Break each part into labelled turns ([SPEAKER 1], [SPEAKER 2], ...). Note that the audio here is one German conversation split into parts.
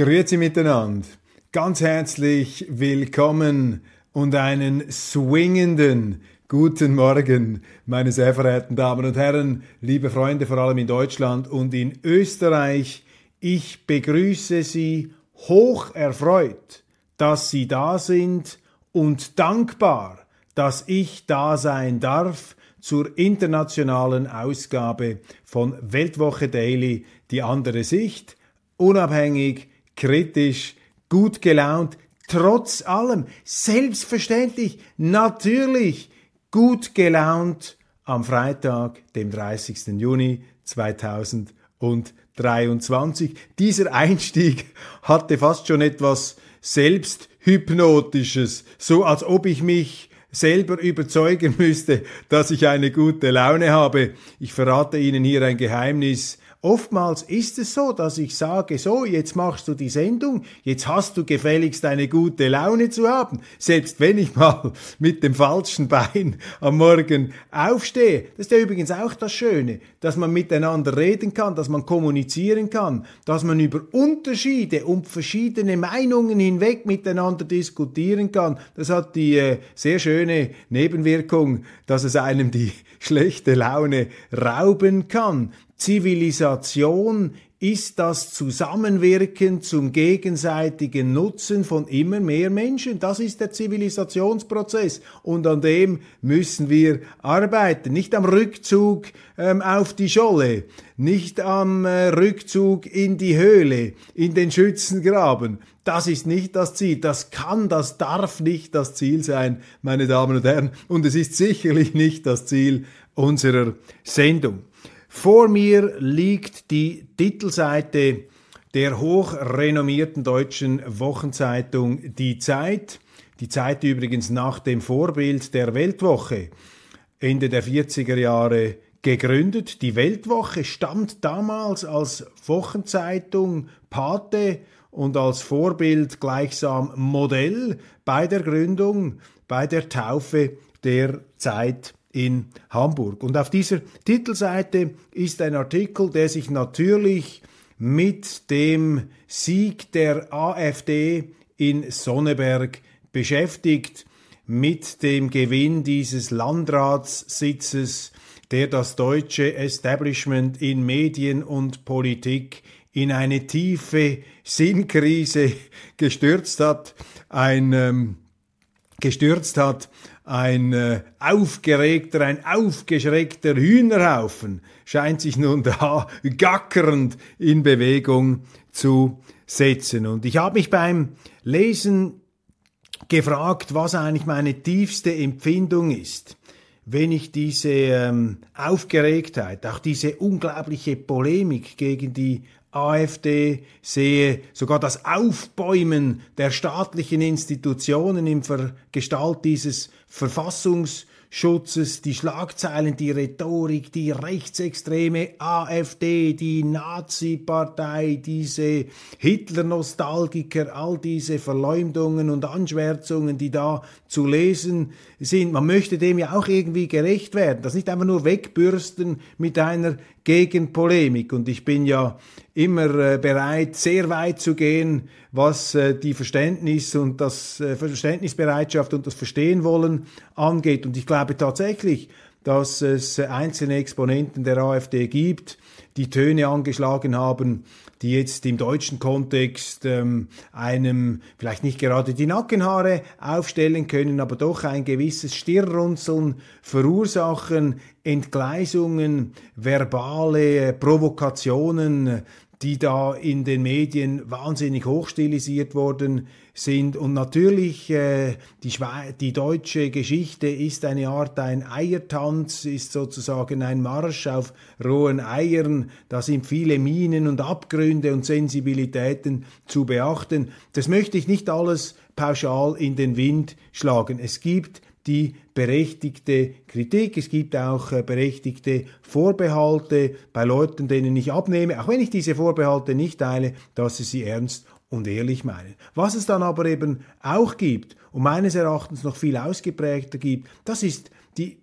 [SPEAKER 1] Grüezi miteinander. Ganz herzlich willkommen und einen swingenden guten Morgen, meine sehr verehrten Damen und Herren, liebe Freunde, vor allem in Deutschland und in Österreich. Ich begrüße Sie hoch erfreut, dass Sie da sind und dankbar, dass ich da sein darf zur internationalen Ausgabe von Weltwoche Daily, die andere Sicht, unabhängig, kritisch, gut gelaunt, trotz allem, selbstverständlich, natürlich gut gelaunt am Freitag, dem 30. Juni 2023. Dieser Einstieg hatte fast schon etwas Selbsthypnotisches, so als ob ich mich selber überzeugen müsste, dass ich eine gute Laune habe. Ich verrate Ihnen hier ein Geheimnis. Oftmals ist es so, dass ich sage, so, jetzt machst du die Sendung, jetzt hast du gefälligst eine gute Laune zu haben, selbst wenn ich mal mit dem falschen Bein am Morgen aufstehe. Das ist ja übrigens auch das Schöne, dass man miteinander reden kann, dass man kommunizieren kann, dass man über Unterschiede und verschiedene Meinungen hinweg miteinander diskutieren kann. Das hat die äh, sehr schöne Nebenwirkung, dass es einem die schlechte Laune rauben kann. Zivilisation ist das Zusammenwirken zum gegenseitigen Nutzen von immer mehr Menschen. Das ist der Zivilisationsprozess und an dem müssen wir arbeiten. Nicht am Rückzug ähm, auf die Scholle, nicht am äh, Rückzug in die Höhle, in den Schützengraben. Das ist nicht das Ziel. Das kann, das darf nicht das Ziel sein, meine Damen und Herren. Und es ist sicherlich nicht das Ziel unserer Sendung. Vor mir liegt die Titelseite der hochrenommierten deutschen Wochenzeitung Die Zeit. Die Zeit übrigens nach dem Vorbild der Weltwoche Ende der 40er Jahre gegründet. Die Weltwoche stammt damals als Wochenzeitung Pate und als Vorbild gleichsam Modell bei der Gründung, bei der Taufe der Zeit in Hamburg. Und auf dieser Titelseite ist ein Artikel, der sich natürlich mit dem Sieg der AfD in Sonneberg beschäftigt, mit dem Gewinn dieses Landratssitzes, der das deutsche Establishment in Medien und Politik in eine tiefe Sinnkrise gestürzt hat, ein ähm, gestürzt hat, ein äh, aufgeregter, ein aufgeschreckter Hühnerhaufen scheint sich nun da gackernd in Bewegung zu setzen. Und ich habe mich beim Lesen gefragt, was eigentlich meine tiefste Empfindung ist, wenn ich diese ähm, Aufgeregtheit, auch diese unglaubliche Polemik gegen die AfD sehe, sogar das Aufbäumen der staatlichen Institutionen im Gestalt dieses Verfassungs Schutzes, die Schlagzeilen, die Rhetorik, die rechtsextreme AfD, die Nazi-Partei, diese Hitler-Nostalgiker, all diese Verleumdungen und Anschwärzungen, die da zu lesen sind. Man möchte dem ja auch irgendwie gerecht werden. Das nicht einfach nur wegbürsten mit einer Gegenpolemik. Und ich bin ja immer äh, bereit, sehr weit zu gehen, was äh, die Verständnis und das äh, Verständnisbereitschaft und das Verstehen wollen angeht. Und ich glaube tatsächlich, dass es einzelne Exponenten der AfD gibt, die Töne angeschlagen haben, die jetzt im deutschen Kontext ähm, einem vielleicht nicht gerade die Nackenhaare aufstellen können, aber doch ein gewisses Stirnrunzeln verursachen, Entgleisungen, verbale Provokationen, die da in den Medien wahnsinnig hochstilisiert worden sind. Und natürlich, äh, die, die deutsche Geschichte ist eine Art ein Eiertanz, ist sozusagen ein Marsch auf rohen Eiern. Da sind viele Minen und Abgründe und Sensibilitäten zu beachten. Das möchte ich nicht alles pauschal in den Wind schlagen. Es gibt die berechtigte Kritik, es gibt auch äh, berechtigte Vorbehalte bei Leuten, denen ich abnehme, auch wenn ich diese Vorbehalte nicht teile, dass sie sie ernst und ehrlich meinen. Was es dann aber eben auch gibt und meines Erachtens noch viel ausgeprägter gibt, das ist die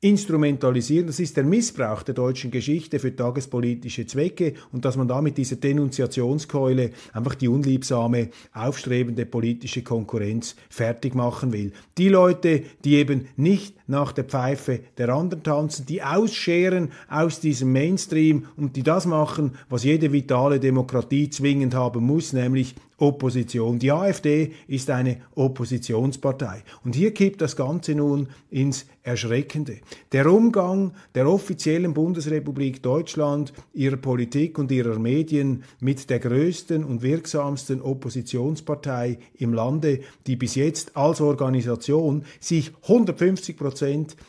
[SPEAKER 1] instrumentalisieren. Das ist der Missbrauch der deutschen Geschichte für tagespolitische Zwecke und dass man da mit dieser Denunziationskeule einfach die unliebsame, aufstrebende politische Konkurrenz fertig machen will. Die Leute, die eben nicht nach der Pfeife der anderen tanzen, die ausscheren aus diesem Mainstream und die das machen, was jede vitale Demokratie zwingend haben muss, nämlich Opposition. Die AfD ist eine Oppositionspartei. Und hier kippt das Ganze nun ins Erschreckende. Der Umgang der offiziellen Bundesrepublik Deutschland, ihrer Politik und ihrer Medien mit der größten und wirksamsten Oppositionspartei im Lande, die bis jetzt als Organisation sich 150 Prozent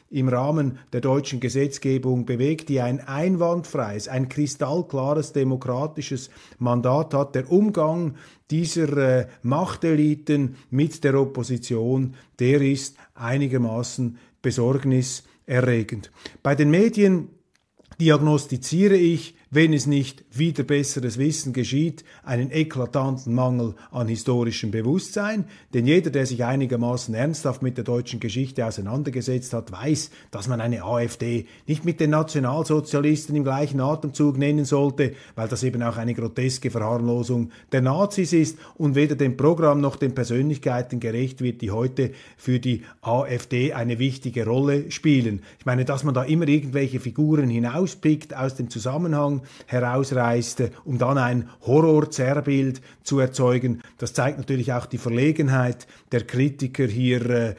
[SPEAKER 1] im Rahmen der deutschen Gesetzgebung bewegt, die ein einwandfreies, ein kristallklares demokratisches Mandat hat. Der Umgang dieser äh, Machteliten mit der Opposition, der ist einigermaßen besorgniserregend. Bei den Medien diagnostiziere ich wenn es nicht wieder besseres Wissen geschieht, einen eklatanten Mangel an historischem Bewusstsein. Denn jeder, der sich einigermaßen ernsthaft mit der deutschen Geschichte auseinandergesetzt hat, weiß, dass man eine AfD nicht mit den Nationalsozialisten im gleichen Atemzug nennen sollte, weil das eben auch eine groteske Verharmlosung der Nazis ist und weder dem Programm noch den Persönlichkeiten gerecht wird, die heute für die AfD eine wichtige Rolle spielen. Ich meine, dass man da immer irgendwelche Figuren hinauspickt aus dem Zusammenhang, herausreiste, um dann ein Horror-Zerrbild zu erzeugen. Das zeigt natürlich auch die Verlegenheit der Kritiker hier. Äh,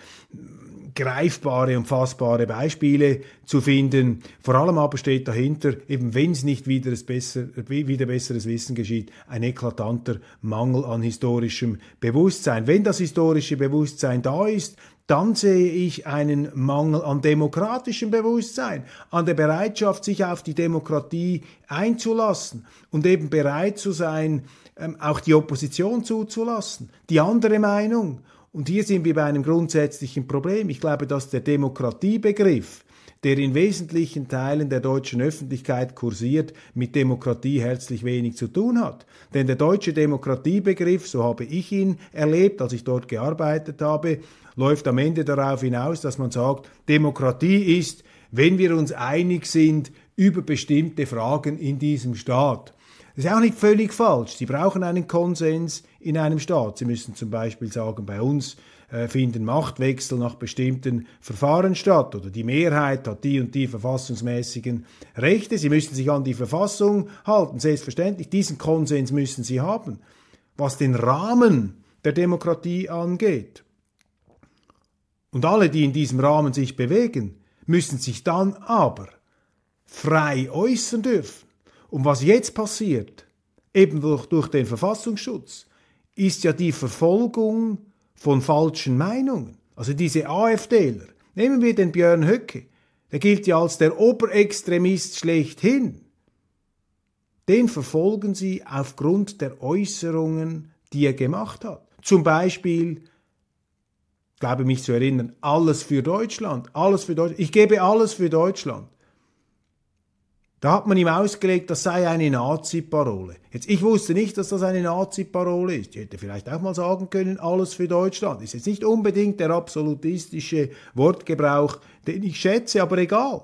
[SPEAKER 1] greifbare und fassbare Beispiele zu finden. Vor allem aber steht dahinter, eben wenn es nicht wieder, besser, wieder besseres Wissen geschieht, ein eklatanter Mangel an historischem Bewusstsein. Wenn das historische Bewusstsein da ist, dann sehe ich einen Mangel an demokratischem Bewusstsein, an der Bereitschaft, sich auf die Demokratie einzulassen und eben bereit zu sein, ähm, auch die Opposition zuzulassen, die andere Meinung. Und hier sind wir bei einem grundsätzlichen Problem. Ich glaube, dass der Demokratiebegriff, der in wesentlichen Teilen der deutschen Öffentlichkeit kursiert, mit Demokratie herzlich wenig zu tun hat. Denn der deutsche Demokratiebegriff, so habe ich ihn erlebt, als ich dort gearbeitet habe, läuft am Ende darauf hinaus, dass man sagt, Demokratie ist, wenn wir uns einig sind über bestimmte Fragen in diesem Staat. Das ist auch nicht völlig falsch. Sie brauchen einen Konsens in einem Staat. Sie müssen zum Beispiel sagen, bei uns äh, finden Machtwechsel nach bestimmten Verfahren statt oder die Mehrheit hat die und die verfassungsmäßigen Rechte. Sie müssen sich an die Verfassung halten, selbstverständlich. Diesen Konsens müssen Sie haben. Was den Rahmen der Demokratie angeht, und alle, die in diesem Rahmen sich bewegen, müssen sich dann aber frei äußern dürfen. Und was jetzt passiert, eben durch, durch den Verfassungsschutz, ist ja die Verfolgung von falschen Meinungen. Also diese AfDler, nehmen wir den Björn Höcke, der gilt ja als der Oberextremist schlechthin. Den verfolgen sie aufgrund der Äußerungen, die er gemacht hat. Zum Beispiel glaube mich zu erinnern, alles für Deutschland, alles für Deutschland. Ich gebe alles für Deutschland. Da hat man ihm ausgelegt, das sei eine Nazi-Parole. Jetzt, ich wusste nicht, dass das eine Nazi-Parole ist. Ich hätte vielleicht auch mal sagen können, alles für Deutschland. Ist jetzt nicht unbedingt der absolutistische Wortgebrauch, den ich schätze, aber egal.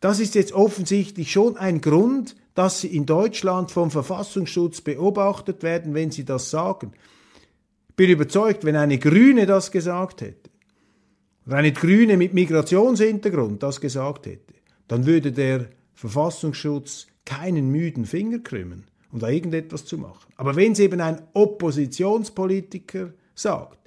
[SPEAKER 1] Das ist jetzt offensichtlich schon ein Grund, dass sie in Deutschland vom Verfassungsschutz beobachtet werden, wenn sie das sagen bin überzeugt, wenn eine Grüne das gesagt hätte, oder eine Grüne mit Migrationshintergrund das gesagt hätte, dann würde der Verfassungsschutz keinen müden Finger krümmen, um da irgendetwas zu machen. Aber wenn es eben ein Oppositionspolitiker sagt,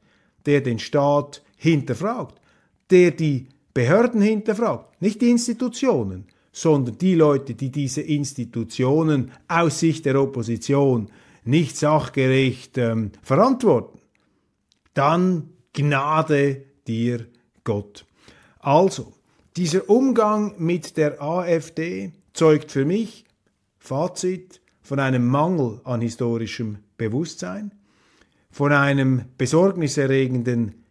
[SPEAKER 1] der den Staat hinterfragt, der die Behörden hinterfragt, nicht die Institutionen, sondern die Leute, die diese Institutionen aus Sicht der Opposition nicht sachgerecht ähm, verantworten, dann Gnade dir Gott. Also, dieser Umgang mit der AfD zeugt für mich, Fazit, von einem Mangel an historischem Bewusstsein, von einem besorgniserregenden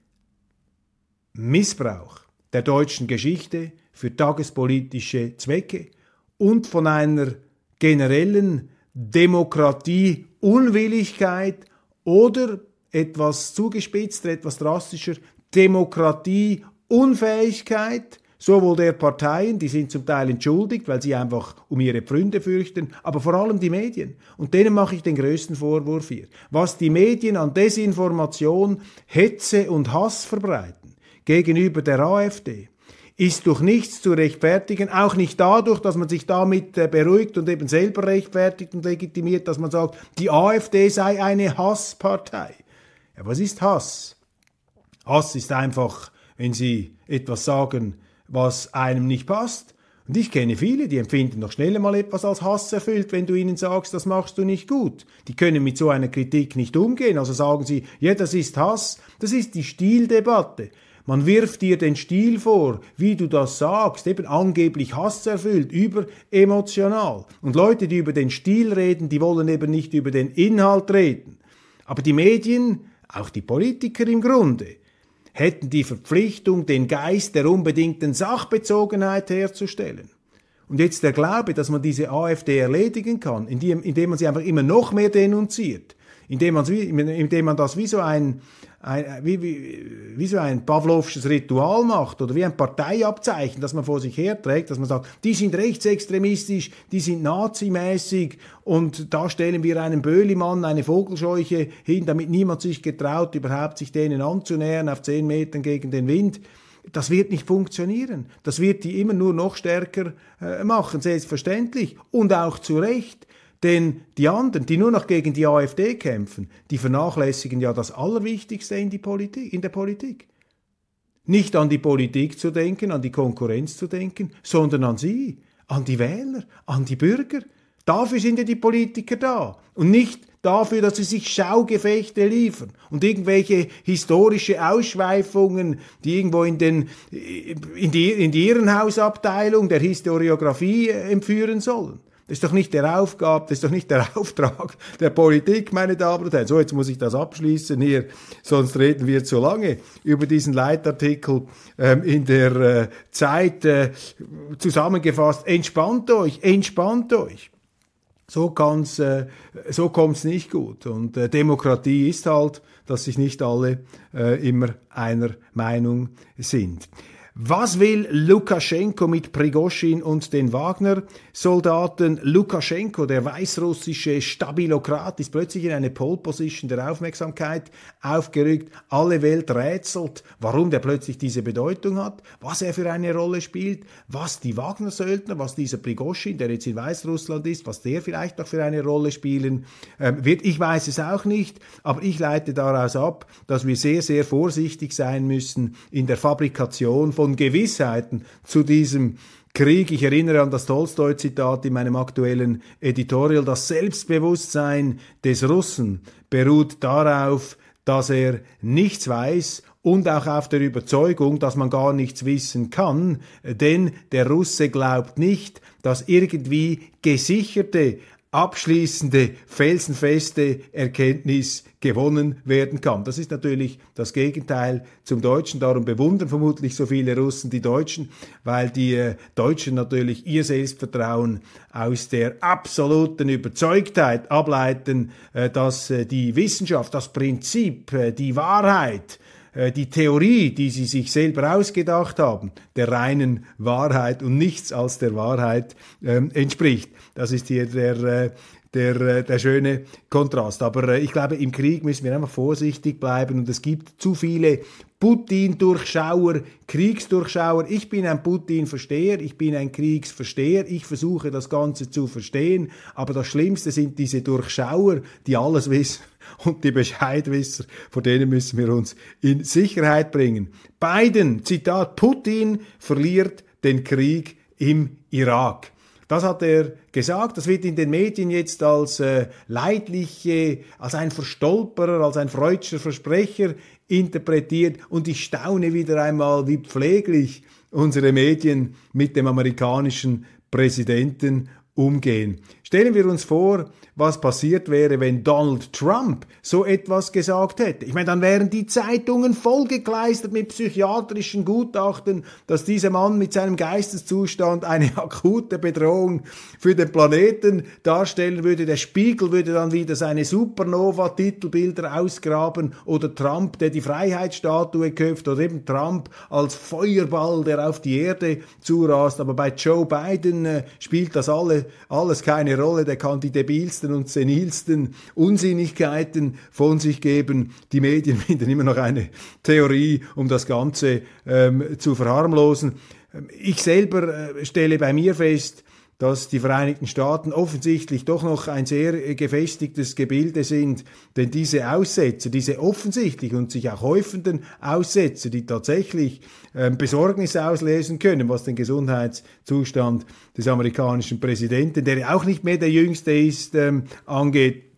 [SPEAKER 1] Missbrauch der deutschen Geschichte für tagespolitische Zwecke und von einer generellen Demokratieunwilligkeit oder etwas zugespitzter, etwas drastischer Demokratieunfähigkeit sowohl der Parteien, die sind zum Teil entschuldigt, weil sie einfach um ihre Pfründe fürchten, aber vor allem die Medien. Und denen mache ich den größten Vorwurf hier. Was die Medien an Desinformation, Hetze und Hass verbreiten gegenüber der AfD, ist durch nichts zu rechtfertigen, auch nicht dadurch, dass man sich damit äh, beruhigt und eben selber rechtfertigt und legitimiert, dass man sagt, die AfD sei eine Hasspartei. Ja, was ist Hass? Hass ist einfach, wenn Sie etwas sagen, was einem nicht passt. Und ich kenne viele, die empfinden noch schneller mal etwas als Hass erfüllt, wenn du ihnen sagst, das machst du nicht gut. Die können mit so einer Kritik nicht umgehen. Also sagen sie, ja, das ist Hass. Das ist die Stildebatte. Man wirft dir den Stil vor, wie du das sagst, eben angeblich hasserfüllt, überemotional. Und Leute, die über den Stil reden, die wollen eben nicht über den Inhalt reden. Aber die Medien, auch die Politiker im Grunde, hätten die Verpflichtung, den Geist der unbedingten Sachbezogenheit herzustellen. Und jetzt der Glaube, dass man diese AfD erledigen kann, indem, man sie einfach immer noch mehr denunziert, indem man, indem man das wie so ein, ein, wie, wie, wie so ein Pavlovsches Ritual macht oder wie ein Parteiabzeichen, das man vor sich herträgt, dass man sagt, die sind rechtsextremistisch, die sind nazimäßig und da stellen wir einen Böhlimann, eine Vogelscheuche hin, damit niemand sich getraut, überhaupt sich denen anzunähern auf zehn Metern gegen den Wind. Das wird nicht funktionieren. Das wird die immer nur noch stärker äh, machen, selbstverständlich. Und auch zu Recht. Denn die anderen, die nur noch gegen die AfD kämpfen, die vernachlässigen ja das Allerwichtigste in, Politik, in der Politik. Nicht an die Politik zu denken, an die Konkurrenz zu denken, sondern an sie, an die Wähler, an die Bürger. Dafür sind ja die Politiker da und nicht dafür, dass sie sich Schaugefechte liefern und irgendwelche historische Ausschweifungen, die irgendwo in, den, in, die, in die Irrenhausabteilung der Historiografie äh, empführen sollen. Das ist doch nicht der Aufgabe, das ist doch nicht der Auftrag der Politik, meine Damen und Herren. So, jetzt muss ich das abschließen hier, sonst reden wir zu lange über diesen Leitartikel ähm, in der äh, Zeit. Äh, zusammengefasst, entspannt euch, entspannt euch. So kann's, äh, so kommt's nicht gut. Und äh, Demokratie ist halt, dass sich nicht alle äh, immer einer Meinung sind. Was will Lukaschenko mit Prigoschin und den Wagner-Soldaten? Lukaschenko, der weißrussische Stabilokrat, ist plötzlich in eine Pole-Position der Aufmerksamkeit aufgerückt. Alle Welt rätselt, warum der plötzlich diese Bedeutung hat, was er für eine Rolle spielt, was die Wagner-Söldner, was dieser Prigoschin, der jetzt in Weißrussland ist, was der vielleicht noch für eine Rolle spielen ähm, wird. Ich weiß es auch nicht, aber ich leite daraus ab, dass wir sehr, sehr vorsichtig sein müssen in der Fabrikation von Gewissheiten zu diesem Krieg. Ich erinnere an das Tolstoi-Zitat in meinem aktuellen Editorial. Das Selbstbewusstsein des Russen beruht darauf, dass er nichts weiß und auch auf der Überzeugung, dass man gar nichts wissen kann, denn der Russe glaubt nicht, dass irgendwie gesicherte abschließende, felsenfeste Erkenntnis gewonnen werden kann. Das ist natürlich das Gegenteil zum Deutschen. Darum bewundern vermutlich so viele Russen die Deutschen, weil die äh, Deutschen natürlich ihr Selbstvertrauen aus der absoluten Überzeugtheit ableiten, äh, dass äh, die Wissenschaft, das Prinzip, die Wahrheit, die Theorie, die sie sich selber ausgedacht haben, der reinen Wahrheit und nichts als der Wahrheit ähm, entspricht. Das ist hier der, äh, der, äh, der schöne Kontrast. Aber äh, ich glaube, im Krieg müssen wir einfach vorsichtig bleiben und es gibt zu viele Putin-Durchschauer, Kriegsdurchschauer. Ich bin ein Putin-Versteher, ich bin ein Kriegsversteher, ich versuche das Ganze zu verstehen, aber das Schlimmste sind diese Durchschauer, die alles wissen und die Bescheidwisser, vor denen müssen wir uns in Sicherheit bringen. Biden, Zitat, Putin verliert den Krieg im Irak. Das hat er gesagt. Das wird in den Medien jetzt als äh, leidliche, als ein Verstolperer, als ein freudscher Versprecher interpretiert. Und ich staune wieder einmal, wie pfleglich unsere Medien mit dem amerikanischen Präsidenten umgehen. Stellen wir uns vor, was passiert wäre, wenn Donald Trump so etwas gesagt hätte. Ich meine, dann wären die Zeitungen vollgekleistert mit psychiatrischen Gutachten, dass dieser Mann mit seinem Geisteszustand eine akute Bedrohung für den Planeten darstellen würde. Der Spiegel würde dann wieder seine Supernova-Titelbilder ausgraben oder Trump, der die Freiheitsstatue köpft oder eben Trump als Feuerball, der auf die Erde zurast. Aber bei Joe Biden äh, spielt das alle, alles keine Rolle. Der kann die debilsten und senilsten Unsinnigkeiten von sich geben. Die Medien finden immer noch eine Theorie, um das Ganze ähm, zu verharmlosen. Ich selber äh, stelle bei mir fest, dass die Vereinigten Staaten offensichtlich doch noch ein sehr gefestigtes Gebilde sind, denn diese Aussätze, diese offensichtlich und sich auch häufenden Aussätze, die tatsächlich äh, Besorgnis auslesen können, was den Gesundheitszustand des amerikanischen Präsidenten, der ja auch nicht mehr der jüngste ist, ähm, angeht,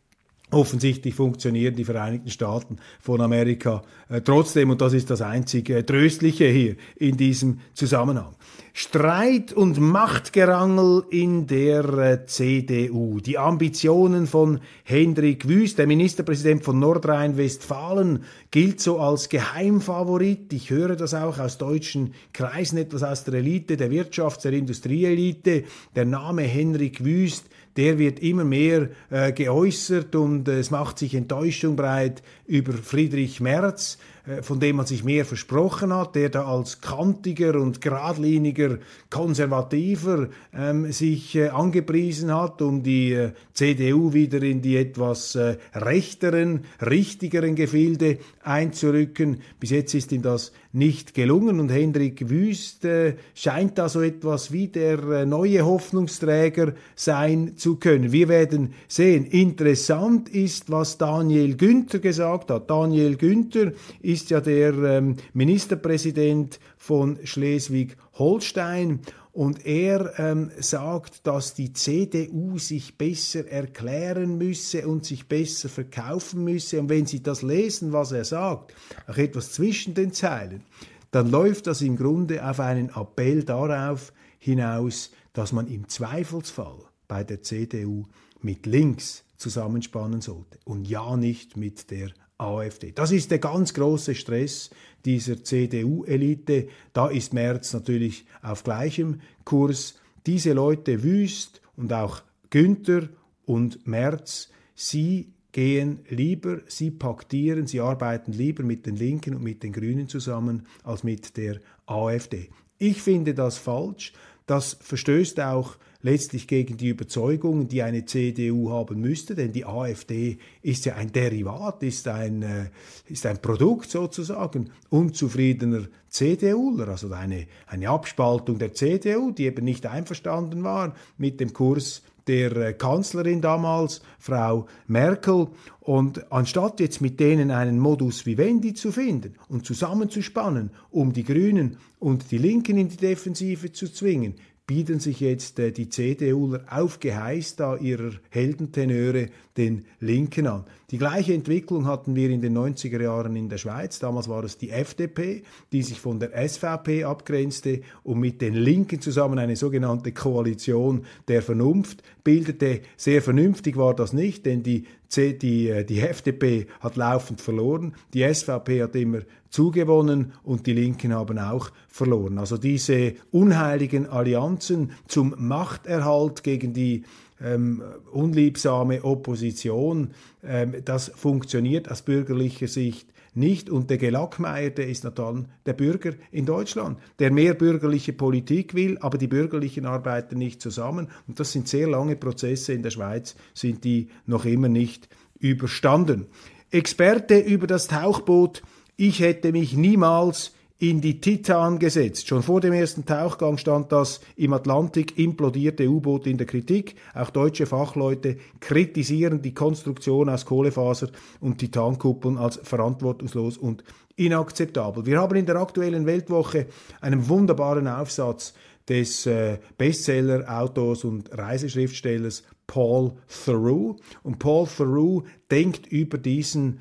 [SPEAKER 1] Offensichtlich funktionieren die Vereinigten Staaten von Amerika äh, trotzdem und das ist das einzige äh, Tröstliche hier in diesem Zusammenhang. Streit und Machtgerangel in der äh, CDU. Die Ambitionen von Hendrik Wüst, der Ministerpräsident von Nordrhein-Westfalen, gilt so als Geheimfavorit. Ich höre das auch aus deutschen Kreisen, etwas aus der Elite, der Wirtschafts-, der Industrieelite. Der Name Henrik Wüst der wird immer mehr äh, geäußert und äh, es macht sich Enttäuschung breit über Friedrich Merz, von dem man sich mehr versprochen hat, der da als kantiger und geradliniger Konservativer ähm, sich äh, angepriesen hat, um die äh, CDU wieder in die etwas äh, rechteren, richtigeren Gefilde einzurücken. Bis jetzt ist ihm das nicht gelungen und Hendrik Wüst äh, scheint da so etwas wie der äh, neue Hoffnungsträger sein zu können. Wir werden sehen. Interessant ist, was Daniel Günther gesagt hat. Daniel Günther ist ja der ähm, Ministerpräsident von Schleswig-Holstein und er ähm, sagt, dass die CDU sich besser erklären müsse und sich besser verkaufen müsse. Und wenn Sie das lesen, was er sagt, auch etwas zwischen den Zeilen, dann läuft das im Grunde auf einen Appell darauf hinaus, dass man im Zweifelsfall bei der CDU mit links zusammenspannen sollte und ja nicht mit der AfD. Das ist der ganz große Stress dieser CDU-Elite. Da ist Merz natürlich auf gleichem Kurs. Diese Leute Wüst und auch Günther und Merz, sie gehen lieber, sie paktieren, sie arbeiten lieber mit den Linken und mit den Grünen zusammen als mit der AfD. Ich finde das falsch. Das verstößt auch letztlich gegen die Überzeugungen, die eine CDU haben müsste, denn die AfD ist ja ein Derivat, ist ein, äh, ist ein Produkt sozusagen unzufriedener CDUler, also eine, eine Abspaltung der CDU, die eben nicht einverstanden war mit dem Kurs der äh, Kanzlerin damals, Frau Merkel. Und anstatt jetzt mit denen einen Modus vivendi zu finden und zusammenzuspannen, um die Grünen und die Linken in die Defensive zu zwingen, bieten sich jetzt äh, die CDUler auf Geheiß da ihrer Heldentenöre den Linken an. Die gleiche Entwicklung hatten wir in den 90er Jahren in der Schweiz. Damals war es die FDP, die sich von der SVP abgrenzte und mit den Linken zusammen eine sogenannte Koalition der Vernunft bildete. Sehr vernünftig war das nicht, denn die die, äh, die FDP hat laufend verloren, die SVP hat immer zugewonnen und die Linken haben auch verloren. Also diese unheiligen Allianzen zum Machterhalt gegen die ähm, unliebsame Opposition, ähm, das funktioniert aus bürgerlicher Sicht nicht. Und der Gelackmeierte ist dann der Bürger in Deutschland, der mehr bürgerliche Politik will, aber die Bürgerlichen arbeiten nicht zusammen. Und das sind sehr lange Prozesse in der Schweiz, sind die noch immer nicht überstanden. Experte über das Tauchboot. Ich hätte mich niemals in die Titan gesetzt. Schon vor dem ersten Tauchgang stand das im Atlantik implodierte U-Boot in der Kritik. Auch deutsche Fachleute kritisieren die Konstruktion aus Kohlefaser und Titankuppeln als verantwortungslos und inakzeptabel. Wir haben in der aktuellen Weltwoche einen wunderbaren Aufsatz des äh, Bestseller-Autors und Reiseschriftstellers Paul Theroux. Und Paul Theroux denkt über diesen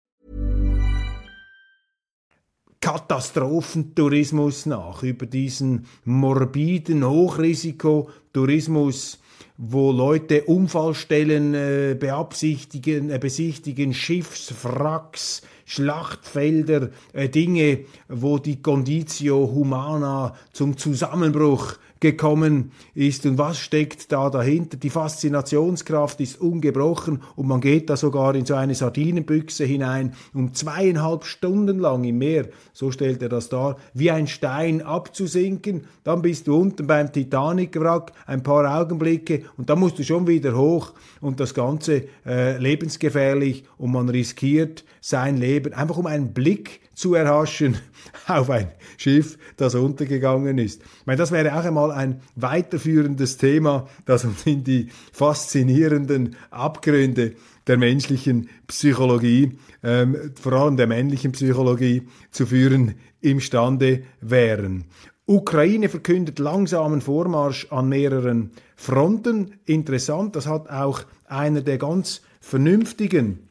[SPEAKER 1] Katastrophentourismus nach, über diesen morbiden Hochrisikotourismus, wo Leute Unfallstellen äh, beabsichtigen, äh, besichtigen, Schiffswracks, Schlachtfelder, äh, Dinge, wo die Conditio Humana zum Zusammenbruch gekommen ist und was steckt da dahinter. Die Faszinationskraft ist ungebrochen und man geht da sogar in so eine Sardinenbüchse hinein, um zweieinhalb Stunden lang im Meer, so stellt er das dar, wie ein Stein abzusinken. Dann bist du unten beim Titanic-Wrack, ein paar Augenblicke und dann musst du schon wieder hoch und das Ganze äh, lebensgefährlich und man riskiert sein Leben, einfach um einen Blick zu erhaschen auf ein Schiff, das untergegangen ist. Ich meine, das wäre auch einmal ein weiterführendes Thema, das uns in die faszinierenden Abgründe der menschlichen Psychologie, ähm, vor allem der männlichen Psychologie, zu führen imstande wären. Ukraine verkündet langsamen Vormarsch an mehreren Fronten. Interessant, das hat auch einer der ganz vernünftigen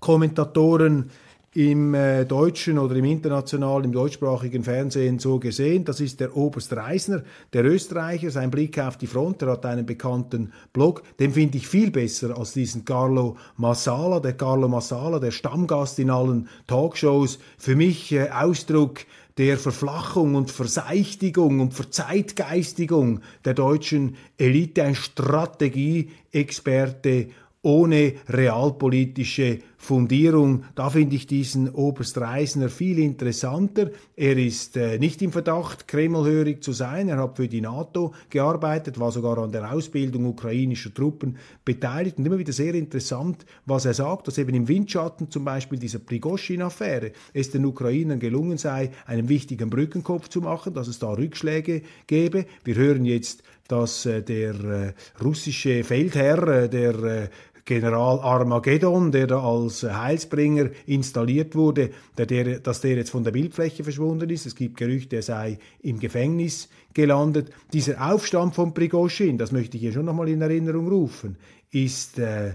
[SPEAKER 1] Kommentatoren im äh, deutschen oder im internationalen, im deutschsprachigen Fernsehen so gesehen. Das ist der Oberst Reisner, der Österreicher, sein Blick auf die Front, er hat einen bekannten Blog, den finde ich viel besser als diesen Carlo Massala. Der Carlo Massala, der Stammgast in allen Talkshows, für mich äh, Ausdruck der Verflachung und Verseichtigung und Verzeitgeistigung der deutschen Elite, ein Strategieexperte ohne realpolitische Fundierung. Da finde ich diesen Oberst Reisner viel interessanter. Er ist äh, nicht im Verdacht, kremlhörig zu sein. Er hat für die NATO gearbeitet, war sogar an der Ausbildung ukrainischer Truppen beteiligt und immer wieder sehr interessant, was er sagt, dass eben im Windschatten zum Beispiel dieser Prigoschin-Affäre es den Ukrainern gelungen sei, einen wichtigen Brückenkopf zu machen, dass es da Rückschläge gäbe. Wir hören jetzt dass äh, der äh, russische Feldherr, äh, der äh, General Armageddon, der da als Heilsbringer installiert wurde, der, der, dass der jetzt von der Bildfläche verschwunden ist. Es gibt Gerüchte, er sei im Gefängnis gelandet. Dieser Aufstand von Prigozhin, das möchte ich hier schon nochmal in Erinnerung rufen, ist äh,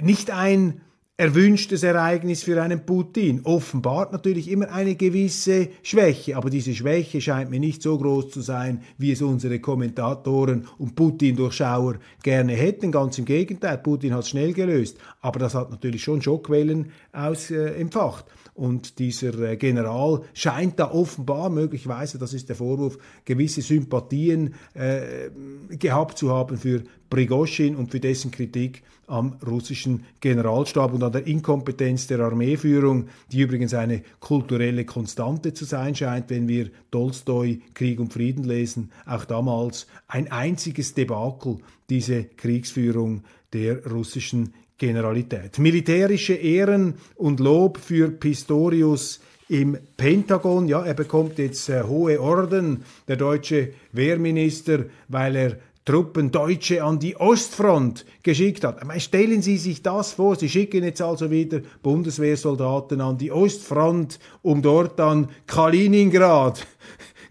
[SPEAKER 1] nicht ein erwünschtes Ereignis für einen Putin. Offenbart natürlich immer eine gewisse Schwäche, aber diese Schwäche scheint mir nicht so groß zu sein, wie es unsere Kommentatoren und Putin-Durchschauer gerne hätten. Ganz im Gegenteil, Putin hat es schnell gelöst, aber das hat natürlich schon Schockwellen ausempfacht. Äh, und dieser äh, General scheint da offenbar, möglicherweise, das ist der Vorwurf, gewisse Sympathien äh, gehabt zu haben für Prigozhin und für dessen Kritik am russischen Generalstab. Und an der Inkompetenz der Armeeführung, die übrigens eine kulturelle Konstante zu sein scheint, wenn wir Tolstoi Krieg und Frieden lesen. Auch damals ein einziges Debakel, diese Kriegsführung der russischen Generalität. Militärische Ehren und Lob für Pistorius im Pentagon. Ja, er bekommt jetzt äh, hohe Orden, der deutsche Wehrminister, weil er Truppen Deutsche an die Ostfront geschickt hat. Meine, stellen Sie sich das vor, Sie schicken jetzt also wieder Bundeswehrsoldaten an die Ostfront, um dort dann Kaliningrad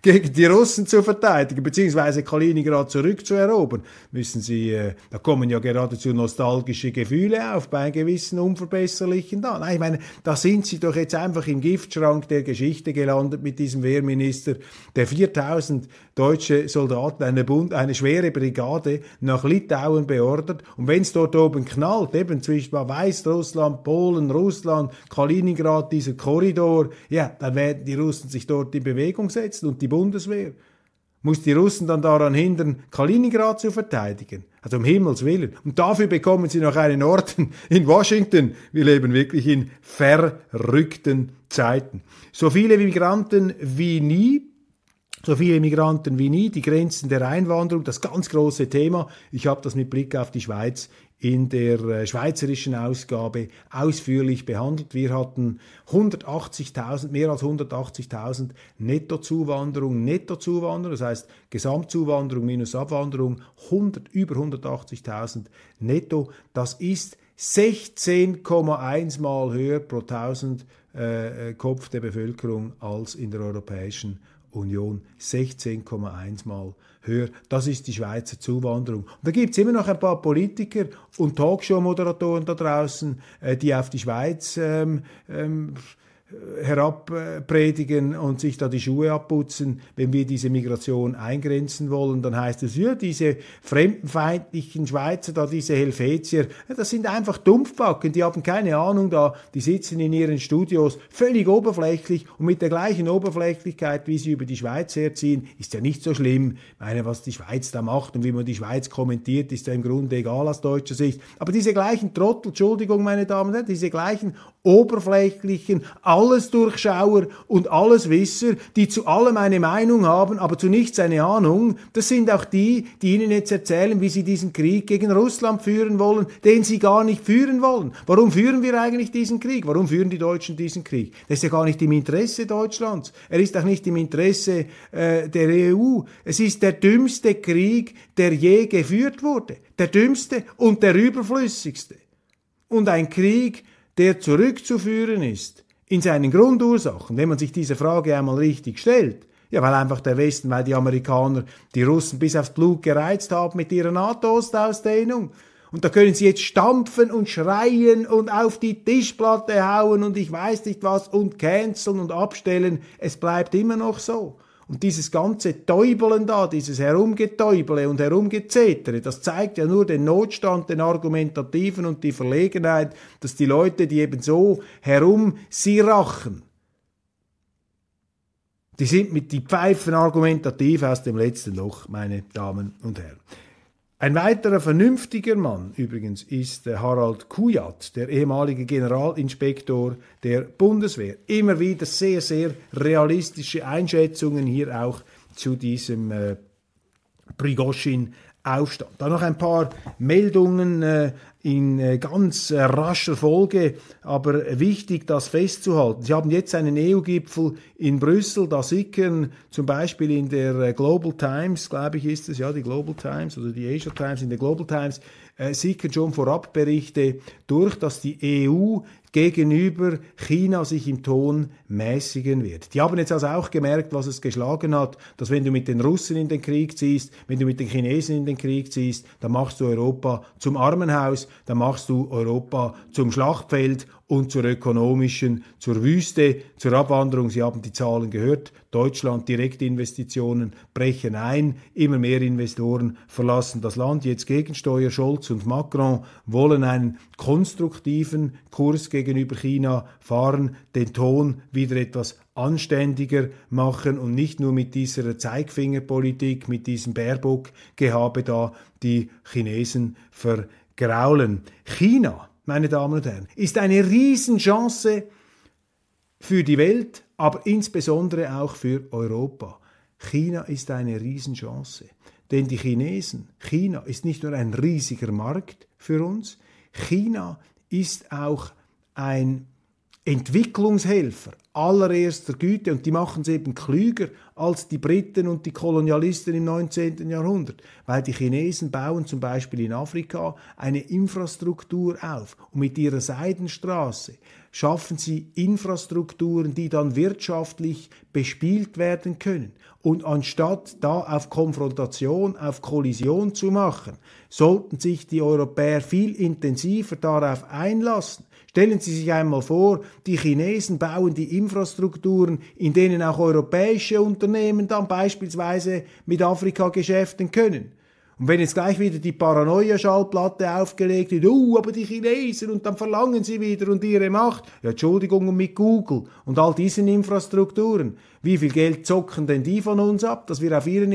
[SPEAKER 1] gegen die Russen zu verteidigen, beziehungsweise Kaliningrad zurückzuerobern, müssen sie, äh, da kommen ja geradezu nostalgische Gefühle auf bei gewissen Unverbesserlichen da. Nein, ich meine, da sind sie doch jetzt einfach im Giftschrank der Geschichte gelandet mit diesem Wehrminister, der 4000 deutsche Soldaten, eine, Bund, eine schwere Brigade nach Litauen beordert. Und wenn es dort oben knallt, eben zwischen Weißrussland, Polen, Russland, Kaliningrad, dieser Korridor, ja, dann werden die Russen sich dort in Bewegung setzen und die Bundeswehr muss die Russen dann daran hindern, Kaliningrad zu verteidigen. Also um Himmels Willen. Und dafür bekommen sie noch einen Orden in Washington. Wir leben wirklich in verrückten Zeiten. So viele Migranten wie nie so viele Migranten wie nie, die Grenzen der Einwanderung, das ganz große Thema. Ich habe das mit Blick auf die Schweiz in der äh, schweizerischen Ausgabe ausführlich behandelt. Wir hatten 180.000, mehr als 180.000 Nettozuwanderung, Nettozuwanderung, das heißt Gesamtzuwanderung minus Abwanderung, 100, über 180.000 netto. Das ist 16,1 Mal höher pro 1000 äh, äh, Kopf der Bevölkerung als in der Europäischen Union. Union 16,1 Mal höher. Das ist die Schweizer Zuwanderung. Und da gibt es immer noch ein paar Politiker und Talkshow-Moderatoren da draußen, äh, die auf die Schweiz ähm, ähm, herabpredigen und sich da die Schuhe abputzen, wenn wir diese Migration eingrenzen wollen, dann heißt es, ja, diese fremdenfeindlichen Schweizer, da diese Helvetier, das sind einfach Dumpfbacken, die haben keine Ahnung da, die sitzen in ihren Studios völlig oberflächlich und mit der gleichen Oberflächlichkeit, wie sie über die Schweiz herziehen, ist ja nicht so schlimm. Ich meine, was die Schweiz da macht und wie man die Schweiz kommentiert, ist ja im Grunde egal aus deutscher Sicht. Aber diese gleichen Trottel, Entschuldigung, meine Damen diese gleichen oberflächlichen, alles Durchschauer und alles Wisser, die zu allem eine Meinung haben, aber zu nichts eine Ahnung, das sind auch die, die Ihnen jetzt erzählen, wie sie diesen Krieg gegen Russland führen wollen, den sie gar nicht führen wollen. Warum führen wir eigentlich diesen Krieg? Warum führen die Deutschen diesen Krieg? Das ist ja gar nicht im Interesse Deutschlands. Er ist auch nicht im Interesse äh, der EU. Es ist der dümmste Krieg, der je geführt wurde. Der dümmste und der überflüssigste. Und ein Krieg, der zurückzuführen ist in seinen Grundursachen, wenn man sich diese Frage einmal richtig stellt, ja, weil einfach der Westen, weil die Amerikaner die Russen bis aufs Blut gereizt haben mit ihrer NATO-Ostausdehnung. Und da können sie jetzt stampfen und schreien und auf die Tischplatte hauen und ich weiß nicht was und canceln und abstellen. Es bleibt immer noch so. Und dieses ganze Täubeln da, dieses Herumgetäubele und Herumgezetere, das zeigt ja nur den Notstand, den Argumentativen und die Verlegenheit, dass die Leute, die eben so herumsirachen, die sind mit die Pfeifen argumentativ aus dem letzten Loch, meine Damen und Herren. Ein weiterer vernünftiger Mann übrigens ist Harald Kujat, der ehemalige Generalinspektor der Bundeswehr. Immer wieder sehr, sehr realistische Einschätzungen hier auch zu diesem äh, Aufstand. Dann noch ein paar Meldungen äh, in äh, ganz äh, rascher Folge, aber wichtig, das festzuhalten. Sie haben jetzt einen EU-Gipfel in Brüssel, da sickern zum Beispiel in der äh, Global Times, glaube ich ist es, ja, die Global Times oder die Asia Times, in der Global Times äh, sickern schon Vorabberichte durch, dass die EU gegenüber China sich im Ton mäßigen wird. Die haben jetzt also auch gemerkt, was es geschlagen hat, dass wenn du mit den Russen in den Krieg ziehst, wenn du mit den Chinesen in den Krieg ziehst, dann machst du Europa zum Armenhaus, dann machst du Europa zum Schlachtfeld und zur ökonomischen, zur Wüste, zur Abwanderung. Sie haben die Zahlen gehört. Deutschland, Direktinvestitionen brechen ein. Immer mehr Investoren verlassen das Land. Jetzt Gegensteuer. Scholz und Macron wollen einen konstruktiven Kurs gegenüber China fahren, den Ton wieder etwas anständiger machen und nicht nur mit dieser Zeigfingerpolitik, mit diesem Baerbock-Gehabe da die Chinesen vergraulen. China meine Damen und Herren, ist eine Riesenchance für die Welt, aber insbesondere auch für Europa. China ist eine Riesenchance. Denn die Chinesen, China ist nicht nur ein riesiger Markt für uns, China ist auch ein Entwicklungshelfer allererster Güte und die machen es eben klüger als die Briten und die Kolonialisten im 19. Jahrhundert, weil die Chinesen bauen zum Beispiel in Afrika eine Infrastruktur auf und mit ihrer Seidenstraße schaffen sie Infrastrukturen, die dann wirtschaftlich bespielt werden können. Und anstatt da auf Konfrontation, auf Kollision zu machen, sollten sich die Europäer viel intensiver darauf einlassen. Stellen Sie sich einmal vor, die Chinesen bauen die Infrastrukturen, in denen auch europäische Unternehmen dann beispielsweise mit Afrika geschäften können. Und wenn jetzt gleich wieder die Paranoia-Schallplatte aufgelegt wird, uh, aber die Chinesen und dann verlangen sie wieder und ihre Macht. Ja, Entschuldigung, und mit Google und all diesen Infrastrukturen. Wie viel Geld zocken denn die von uns ab, dass wir auf ihren,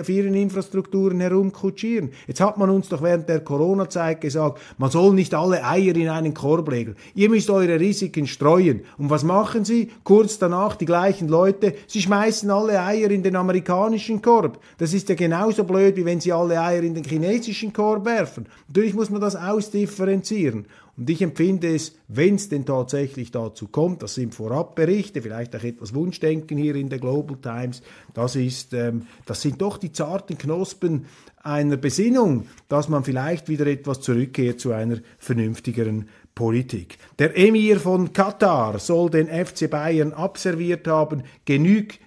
[SPEAKER 1] auf ihren Infrastrukturen herumkutschieren? Jetzt hat man uns doch während der Corona-Zeit gesagt, man soll nicht alle Eier in einen Korb legen. Ihr müsst eure Risiken streuen. Und was machen sie? Kurz danach die gleichen Leute, sie schmeißen alle Eier in den amerikanischen Korb. Das ist ja genauso blöd, wie wenn sie alle Eier in den chinesischen Korb werfen. Natürlich muss man das ausdifferenzieren. Und ich empfinde es, wenn es denn tatsächlich dazu kommt, das sind Vorabberichte, vielleicht auch etwas Wunschdenken hier in der Global Times, das ist, ähm, das sind doch die zarten Knospen einer Besinnung, dass man vielleicht wieder etwas zurückkehrt zu einer vernünftigeren Politik. Der Emir von Katar soll den FC Bayern abserviert haben. Genüg,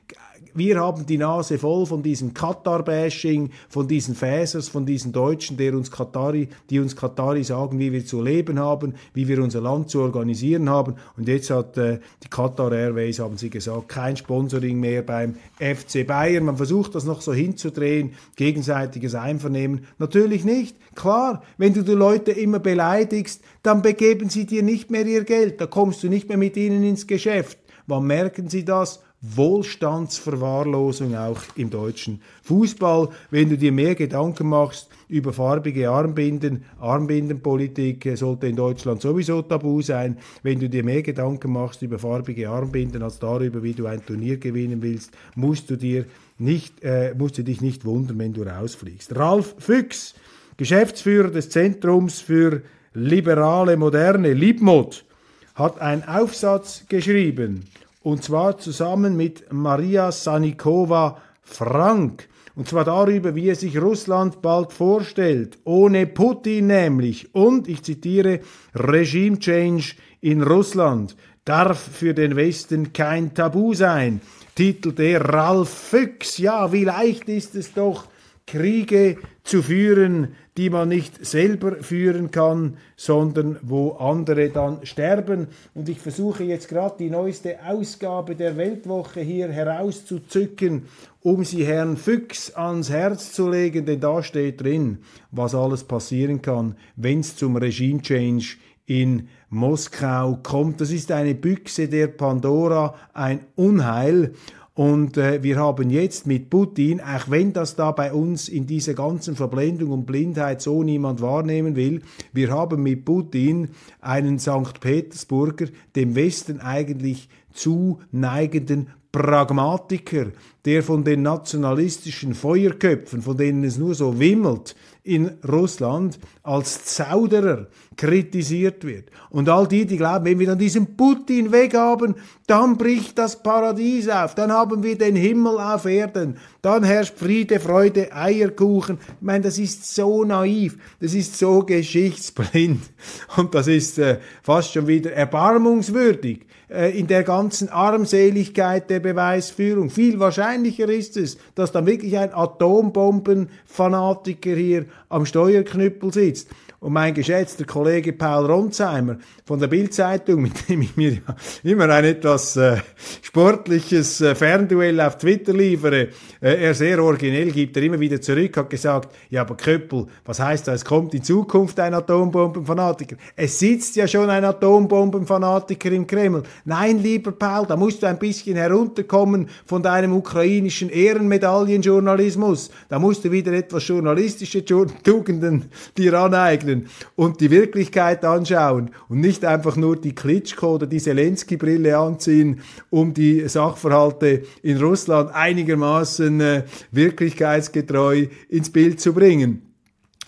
[SPEAKER 1] wir haben die Nase voll von diesem Katar-Bashing, von diesen Fäsers, von diesen Deutschen, der uns Katari, die uns Katari sagen, wie wir zu leben haben, wie wir unser Land zu organisieren haben. Und jetzt hat äh, die Qatar Airways, haben sie gesagt, kein Sponsoring mehr beim FC Bayern. Man versucht das noch so hinzudrehen, gegenseitiges Einvernehmen. Natürlich nicht. Klar, wenn du die Leute immer beleidigst, dann begeben sie dir nicht mehr ihr Geld. Da kommst du nicht mehr mit ihnen ins Geschäft. Wann merken sie das? Wohlstandsverwahrlosung auch im deutschen Fußball. Wenn du dir mehr Gedanken machst über farbige Armbinden, Armbindenpolitik äh, sollte in Deutschland sowieso tabu sein. Wenn du dir mehr Gedanken machst über farbige Armbinden als darüber, wie du ein Turnier gewinnen willst, musst du dir nicht, äh, musst du dich nicht wundern, wenn du rausfliegst. Ralf Füchs, Geschäftsführer des Zentrums für liberale Moderne, Liebmod, hat einen Aufsatz geschrieben und zwar zusammen mit Maria Sanikova Frank. Und zwar darüber, wie er sich Russland bald vorstellt, ohne Putin nämlich. Und, ich zitiere, Regime Change in Russland darf für den Westen kein Tabu sein, titelte Ralf Füchs. Ja, wie leicht ist es doch, Kriege zu führen, die man nicht selber führen kann, sondern wo andere dann sterben. Und ich versuche jetzt gerade die neueste Ausgabe der Weltwoche hier herauszuzücken, um sie Herrn Füchs ans Herz zu legen, denn da steht drin, was alles passieren kann, wenn es zum Regime-Change in Moskau kommt. Das ist eine Büchse der Pandora, ein Unheil. Und äh, wir haben jetzt mit Putin, auch wenn das da bei uns in dieser ganzen Verblendung und Blindheit so niemand wahrnehmen will, wir haben mit Putin einen St. Petersburger, dem Westen eigentlich zuneigenden Pragmatiker, der von den nationalistischen Feuerköpfen, von denen es nur so wimmelt, in Russland als Zauderer kritisiert wird. Und all die, die glauben, wenn wir dann diesen Putin weghaben, dann bricht das Paradies auf, dann haben wir den Himmel auf Erden, dann herrscht Friede, Freude, Eierkuchen. Ich meine, das ist so naiv, das ist so geschichtsblind und das ist äh, fast schon wieder erbarmungswürdig äh, in der ganzen Armseligkeit der Beweisführung. Viel wahrscheinlicher ist es, dass dann wirklich ein Atombombenfanatiker hier am Steuerknüppel sitzt. Und mein geschätzter Kollege Paul Ronsheimer von der Bildzeitung, mit dem ich mir ja immer ein etwas äh, sportliches äh, Fernduell auf Twitter liefere, äh, er sehr originell, gibt er immer wieder zurück, hat gesagt, ja, aber Köppel, was heißt das, es kommt in Zukunft ein Atombombenfanatiker. Es sitzt ja schon ein Atombombenfanatiker im Kreml. Nein, lieber Paul, da musst du ein bisschen herunterkommen von deinem ukrainischen Ehrenmedaillenjournalismus. Da musst du wieder etwas journalistische Tugenden dir aneignen und die Wirklichkeit anschauen und nicht einfach nur die Klitschko oder die Zelensky-Brille anziehen, um die Sachverhalte in Russland einigermaßen äh, wirklichkeitsgetreu ins Bild zu bringen.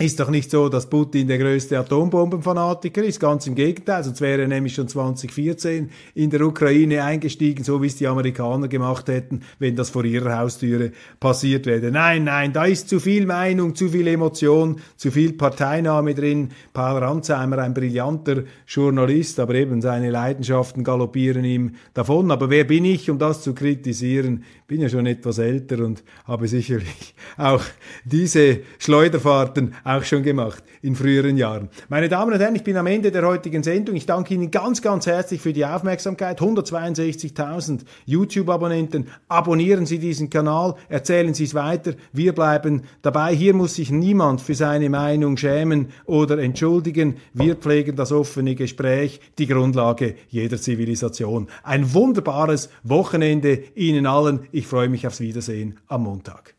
[SPEAKER 1] Ist doch nicht so, dass Putin der größte Atombombenfanatiker ist, ganz im Gegenteil, sonst wäre er nämlich schon 2014 in der Ukraine eingestiegen, so wie es die Amerikaner gemacht hätten, wenn das vor ihrer Haustüre passiert wäre. Nein, nein, da ist zu viel Meinung, zu viel Emotion, zu viel Parteinahme drin. Paul Ranzheimer, ein brillanter Journalist, aber eben seine Leidenschaften galoppieren ihm davon. Aber wer bin ich, um das zu kritisieren? Bin ja schon etwas älter und habe sicherlich auch diese Schleuderfahrten auch schon gemacht in früheren Jahren. Meine Damen und Herren, ich bin am Ende der heutigen Sendung. Ich danke Ihnen ganz, ganz herzlich für die Aufmerksamkeit. 162.000 YouTube-Abonnenten. Abonnieren Sie diesen Kanal, erzählen Sie es weiter. Wir bleiben dabei. Hier muss sich niemand für seine Meinung schämen oder entschuldigen. Wir pflegen das offene Gespräch, die Grundlage jeder Zivilisation. Ein wunderbares Wochenende Ihnen allen. Ich freue mich aufs Wiedersehen am Montag.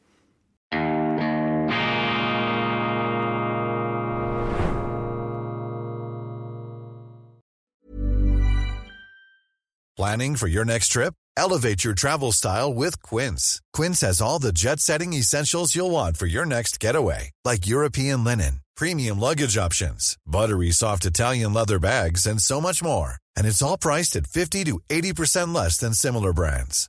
[SPEAKER 2] Planning for your next trip? Elevate your travel style with Quince. Quince has all the jet setting essentials you'll want for your next getaway, like European linen, premium luggage options, buttery soft Italian leather bags, and so much more. And it's all priced at 50 to 80% less than similar brands.